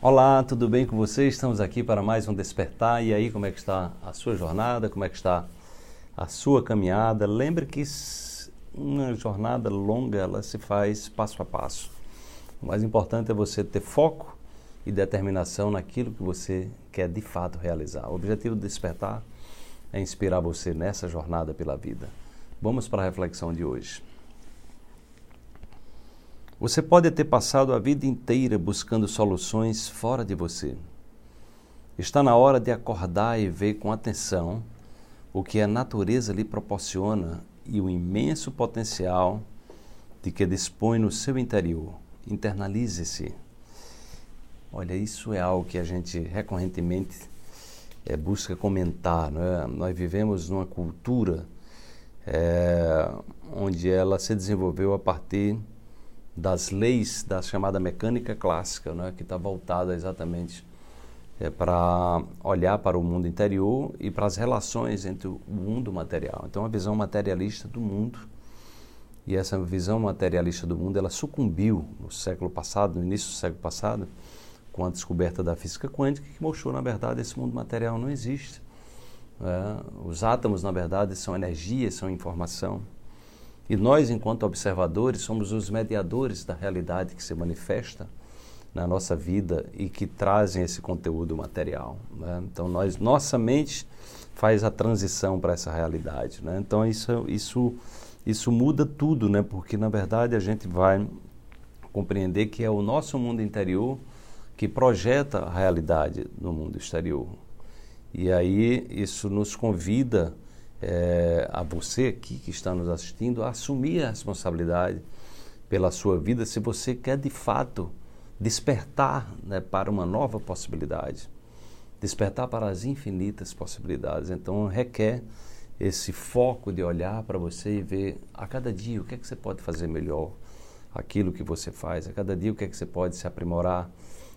Olá, tudo bem com vocês? Estamos aqui para mais um Despertar. E aí, como é que está a sua jornada? Como é que está a sua caminhada? Lembre que uma jornada longa, ela se faz passo a passo. O mais importante é você ter foco e determinação naquilo que você quer de fato realizar. O objetivo do Despertar é inspirar você nessa jornada pela vida. Vamos para a reflexão de hoje. Você pode ter passado a vida inteira buscando soluções fora de você. Está na hora de acordar e ver com atenção o que a natureza lhe proporciona e o imenso potencial de que dispõe no seu interior. Internalize-se. Olha, isso é algo que a gente recorrentemente é, busca comentar. É? Nós vivemos numa cultura é, onde ela se desenvolveu a partir das leis da chamada mecânica clássica, né, que está voltada exatamente é, para olhar para o mundo interior e para as relações entre o mundo material. Então, uma visão materialista do mundo. E essa visão materialista do mundo, ela sucumbiu no século passado, no início do século passado, com a descoberta da física quântica, que mostrou, na verdade, esse mundo material não existe. É, os átomos, na verdade, são energia, são informação. E nós, enquanto observadores, somos os mediadores da realidade que se manifesta na nossa vida e que trazem esse conteúdo material. Né? Então, nós, nossa mente faz a transição para essa realidade. Né? Então, isso, isso, isso muda tudo, né? porque, na verdade, a gente vai compreender que é o nosso mundo interior que projeta a realidade no mundo exterior. E aí, isso nos convida é, a você aqui que está nos assistindo a assumir a responsabilidade pela sua vida se você quer de fato despertar né, para uma nova possibilidade, despertar para as infinitas possibilidades. Então requer esse foco de olhar para você e ver a cada dia o que é que você pode fazer melhor, aquilo que você faz, a cada dia o que é que você pode se aprimorar,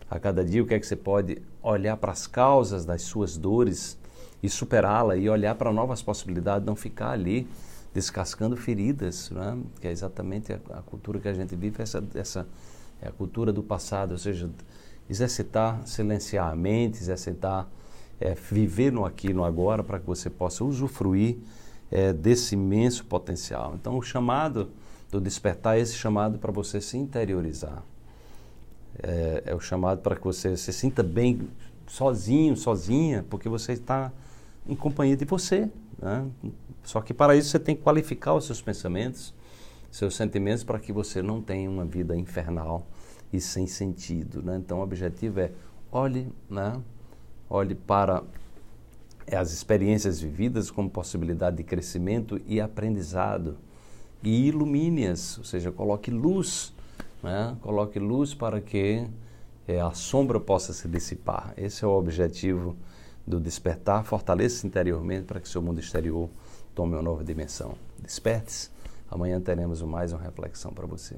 a cada dia o que é que você pode olhar para as causas das suas dores e superá-la e olhar para novas possibilidades, não ficar ali descascando feridas, né? que é exatamente a, a, cultura que a gente vive, essa, essa é a cultura do passado, ou seja, exercitar, silenciar a mente, exercitar, é, viver no aqui no agora para que você possa usufruir é, desse imenso potencial. Então, o chamado do despertar é esse chamado para você se interiorizar. É, é o chamado para que você se sinta bem sozinho, sozinha, porque você está em companhia de você. Né? Só que para isso você tem que qualificar os seus pensamentos, seus sentimentos, para que você não tenha uma vida infernal e sem sentido. Né? Então o objetivo é olhe, né? olhe para as experiências vividas como possibilidade de crescimento e aprendizado e ilumine-as, ou seja, coloque luz, né? coloque luz para que é, a sombra possa se dissipar. Esse é o objetivo do despertar, fortaleça-se interiormente para que seu mundo exterior tome uma nova dimensão. Desperte-se. Amanhã teremos mais uma reflexão para você.